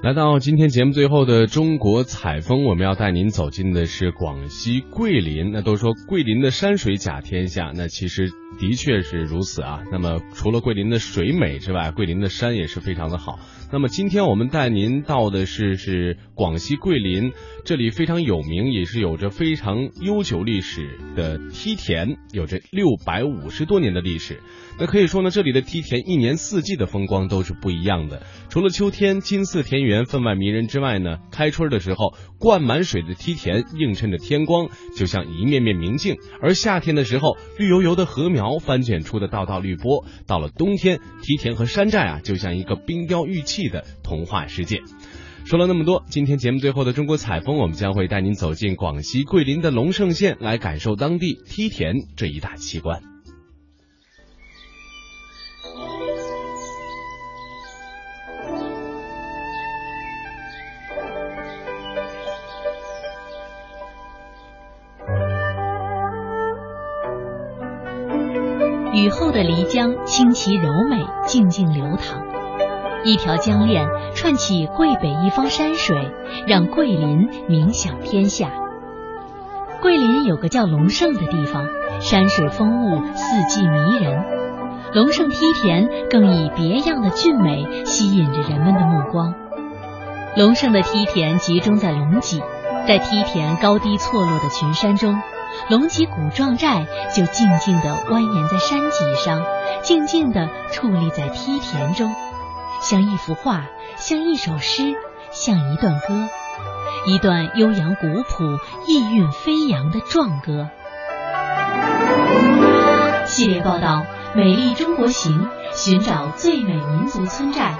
来到今天节目最后的中国采风，我们要带您走进的是广西桂林。那都说桂林的山水甲天下，那其实的确是如此啊。那么除了桂林的水美之外，桂林的山也是非常的好。那么今天我们带您到的是是广西桂林，这里非常有名，也是有着非常悠久历史的梯田，有着六百五十多年的历史。那可以说呢，这里的梯田一年四季的风光都是不一样的。除了秋天金色田园分外迷人之外呢，开春的时候灌满水的梯田映衬着天光，就像一面面明镜；而夏天的时候，绿油油的禾苗翻卷出的道道绿波；到了冬天，梯田和山寨啊，就像一个冰雕玉砌的童话世界。说了那么多，今天节目最后的中国采风，我们将会带您走进广西桂林的龙胜县，来感受当地梯田这一大奇观。雨后的漓江，清奇柔美，静静流淌。一条江链串起桂北一方山水，让桂林名响天下。桂林有个叫龙胜的地方，山水风物，四季迷人。龙胜梯田更以别样的俊美吸引着人们的目光。龙胜的梯田集中在龙脊，在梯田高低错落的群山中。龙脊古壮寨就静静地蜿蜒在山脊上，静静地矗立在梯田中，像一幅画，像一首诗，像一段歌，一段悠扬古朴、意韵飞扬的壮歌。系列报道《美丽中国行》，寻找最美民族村寨。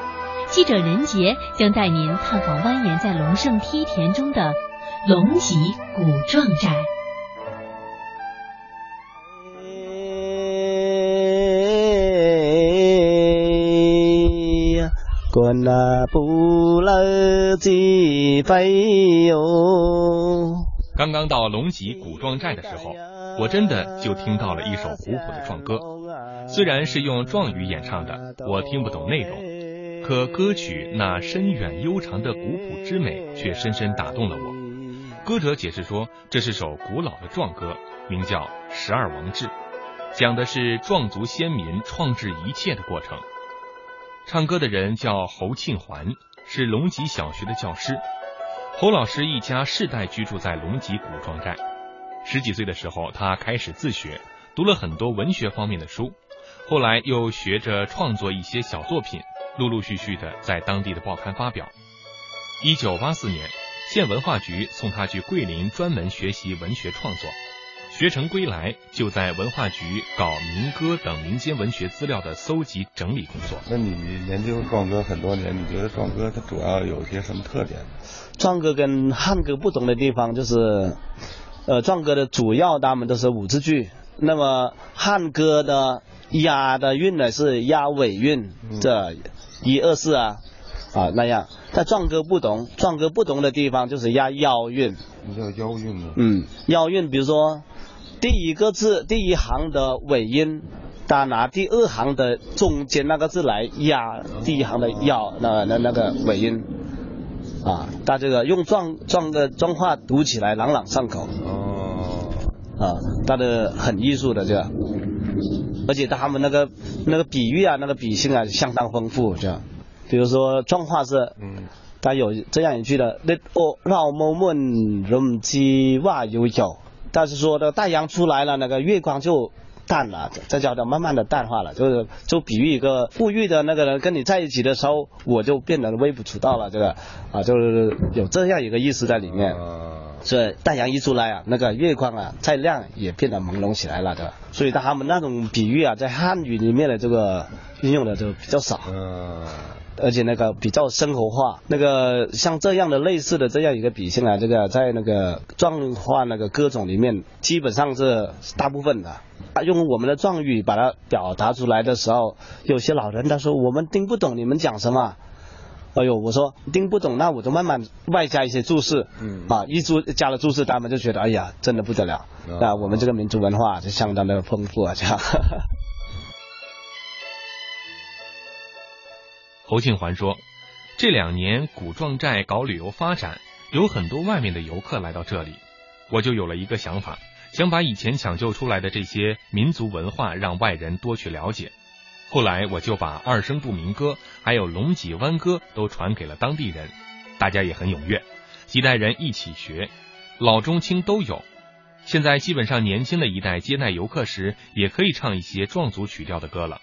记者任杰将带您探访蜿蜒在龙胜梯田中的龙脊古壮寨。不飞哟。刚刚到龙脊古壮寨的时候，我真的就听到了一首古朴的壮歌。虽然是用壮语演唱的，我听不懂内容，可歌曲那深远悠长的古朴之美却深深打动了我。歌者解释说，这是首古老的壮歌，名叫《十二王志》，讲的是壮族先民创制一切的过程。唱歌的人叫侯庆环，是龙脊小学的教师。侯老师一家世代居住在龙脊古庄寨。十几岁的时候，他开始自学，读了很多文学方面的书，后来又学着创作一些小作品，陆陆续续的在当地的报刊发表。一九八四年，县文化局送他去桂林专门学习文学创作。学成归来，就在文化局搞民歌等民间文学资料的搜集整理工作。那你研究壮歌很多年，你觉得壮歌它主要有些什么特点？壮歌跟汉歌不同的地方就是，呃，壮歌的主要他们都是五字句，那么汉歌的押的韵呢是押尾韵，这一二四啊啊那样。但壮歌不同，壮歌不同的地方就是押腰韵。你叫腰韵吗？嗯，腰韵，比如说。第一个字第一行的尾音，他拿第二行的中间那个字来压第一行的要那那那个尾音，啊，他这个用壮壮的壮话读起来朗朗上口。哦。啊，他的很艺术的这，而且他们那个那个比喻啊，那个比性啊相当丰富，这样。比如说壮话是，嗯，他有这样一句的，那哦老某们人机哇有有。但是说的太阳出来了，那个月光就淡了，这叫做慢慢的淡化了，就是就比喻一个富裕的那个人跟你在一起的时候，我就变得微不足道了，这个啊，就是有这样一个意思在里面。所以太阳一出来啊，那个月光啊再亮也变得朦胧起来了，对吧？所以他们那种比喻啊，在汉语里面的这个运用的就比较少。而且那个比较生活化，那个像这样的类似的这样一个笔性啊，这个在那个壮话那个歌种里面，基本上是大部分的。啊，用我们的壮语把它表达出来的时候，有些老人他说我们听不懂你们讲什么。哎呦，我说听不懂，那我就慢慢外加一些注释。嗯。啊，一注加了注释，他们就觉得哎呀，真的不得了。那我们这个民族文化就相当的丰富啊，这样。侯庆环说：“这两年古壮寨搞旅游发展，有很多外面的游客来到这里，我就有了一个想法，想把以前抢救出来的这些民族文化让外人多去了解。后来我就把二声部民歌还有龙脊湾歌都传给了当地人，大家也很踊跃，几代人一起学，老中青都有。现在基本上年轻的一代接待游客时，也可以唱一些壮族曲调的歌了。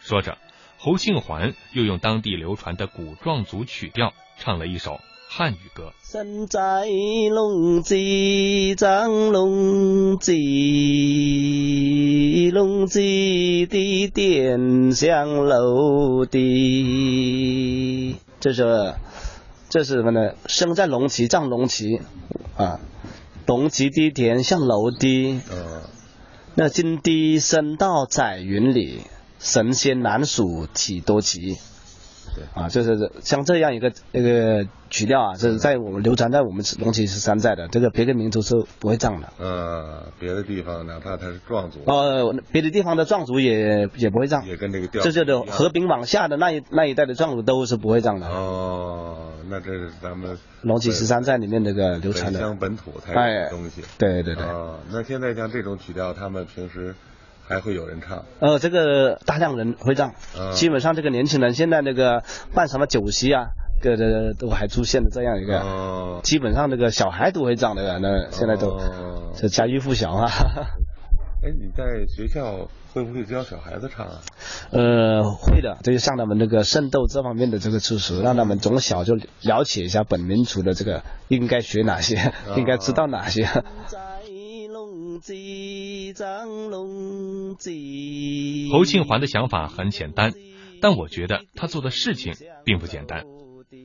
说着。侯庆环又用当地流传的古壮族曲调唱了一首汉语歌。身在龙脊，张龙脊，龙脊的点像楼的。这是这是什么呢？生在龙脊，长龙脊啊，龙脊的点像楼的。呃。那金地升到彩云里。神仙难数几多奇，对啊，就是像这样一个那个曲调啊，这是在我们流传在我们龙脊十三寨的，这个别的民族是不会唱的。呃，别的地方哪怕他是壮族，呃，别的地方的壮族也也不会唱，也跟这个调，这就的和平往下的那一那一代的壮族都是不会唱的。哦，那这是咱们龙脊十三寨里面那个流传的乡本土才有东西。对对对。哦，那现在像这种曲调，他们平时。还会有人唱？呃，这个大量人会唱，基本上这个年轻人现在那个办什么酒席啊，各个都还出现了这样一个，基本上那个小孩都会唱的，那现在都这家喻户晓啊。哎，你在学校会不会教小孩子唱啊？呃，会的，就是向他们那个圣斗这方面的这个知识，让他们从小就了解一下本民族的这个应该学哪些，应该知道哪些。侯庆环的想法很简单，但我觉得他做的事情并不简单。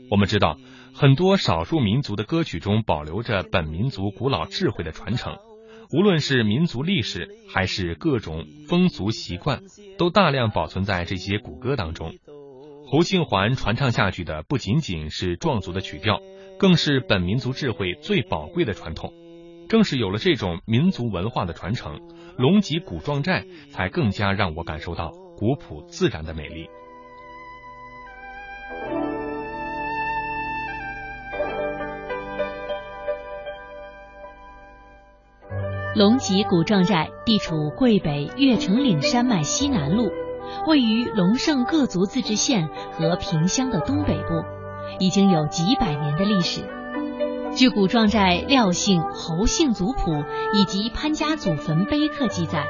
我们知道，很多少数民族的歌曲中保留着本民族古老智慧的传承，无论是民族历史还是各种风俗习惯，都大量保存在这些古歌当中。侯庆环传唱下去的不仅仅是壮族的曲调，更是本民族智慧最宝贵的传统。正是有了这种民族文化的传承，龙脊古壮寨才更加让我感受到古朴自然的美丽。龙脊古壮寨地处桂北越城岭山脉西南麓，位于龙胜各族自治县和平乡的东北部，已经有几百年的历史。据古壮寨廖姓、侯姓族谱以及潘家祖坟碑刻记载，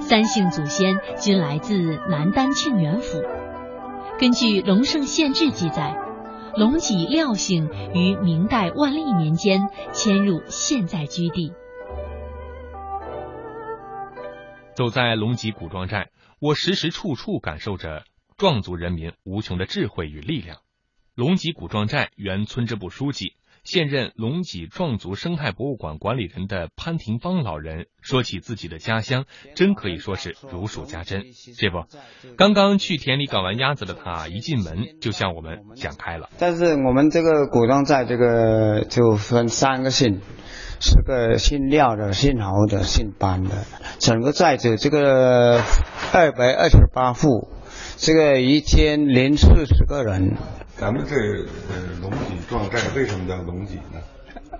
三姓祖先均来自南丹庆元府。根据《龙胜县志》记载，龙脊廖姓于明代万历年间迁入现在居地。走在龙脊古壮寨，我时时处处感受着壮族人民无穷的智慧与力量。龙脊古壮寨原村支部书记。现任龙脊壮族生态博物馆管理人的潘廷芳老人说起自己的家乡，真可以说是如数家珍。这不，刚刚去田里搞完鸭子的他，一进门就向我们讲开了。但是我们这个古庄寨这个就分三个姓，是个姓廖的、姓侯的、姓班的。整个寨子这个二百二十八户，这个一天零四十个人。咱们这呃龙脊壮寨为什么叫龙脊呢？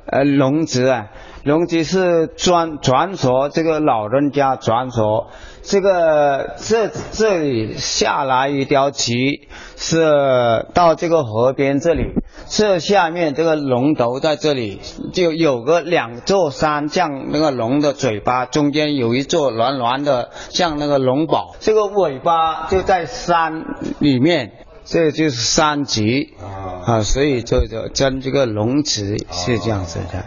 呃，龙脊啊，龙脊是传传说，这个老人家传说，这个这这里下来一条脊，是到这个河边这里，这下面这个龙头在这里，就有个两座山，像那个龙的嘴巴，中间有一座圆圆的，像那个龙宝，这个尾巴就在山里面。这就是三级啊啊，所以就就将这个龙池是这样子的。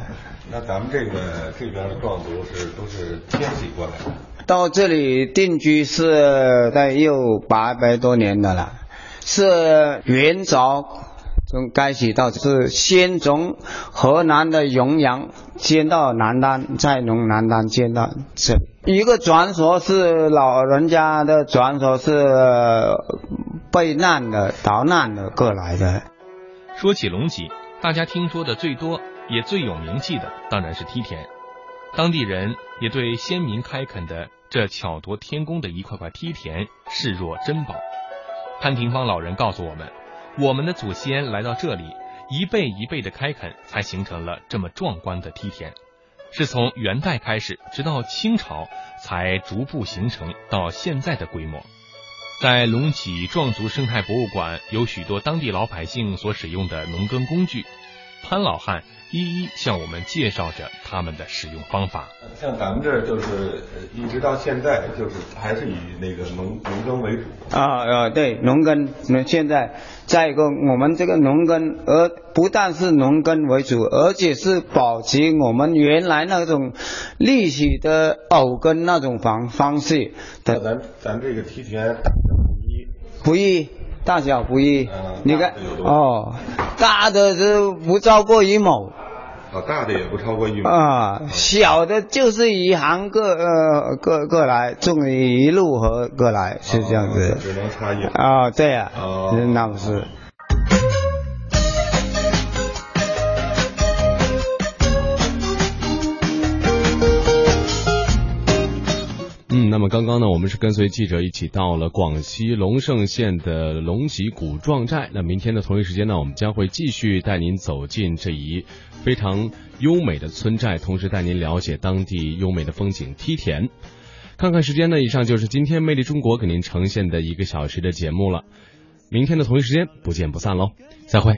那咱们这个这边的壮族是都是迁徙过来的，到这里定居是在有八百多年的了，是元朝从开始到是先从河南的永阳迁到南丹，再从南丹迁到这。一个传说是老人家的传说是。避难的、逃难的过来的。说起龙脊，大家听说的最多也最有名气的，当然是梯田。当地人也对先民开垦的这巧夺天工的一块块梯田视若珍宝。潘廷芳老人告诉我们，我们的祖先来到这里，一辈一辈的开垦，才形成了这么壮观的梯田。是从元代开始，直到清朝才逐步形成到现在的规模。在隆起壮族生态博物馆，有许多当地老百姓所使用的农耕工具。潘老汉一一向我们介绍着他们的使用方法。像咱们这儿就是一直到现在，就是还是以那个农农耕为主。啊啊，对，农耕。那现在再一个，我们这个农耕，而不但是农耕为主，而且是保持我们原来那种历史的偶耕那种方方式。咱咱这个梯田不一。大小不一，你看哦，大的是不超过一亩，哦，大的也不超过一亩。啊，小的就是一行各呃各各来种一路和各来是这样子，只能差一啊，对呀，那不是。那么刚刚呢，我们是跟随记者一起到了广西龙胜县的龙脊古壮寨。那明天的同一时间呢，我们将会继续带您走进这一非常优美的村寨，同时带您了解当地优美的风景梯田。看看时间呢，以上就是今天魅力中国给您呈现的一个小时的节目了。明天的同一时间不见不散喽，再会。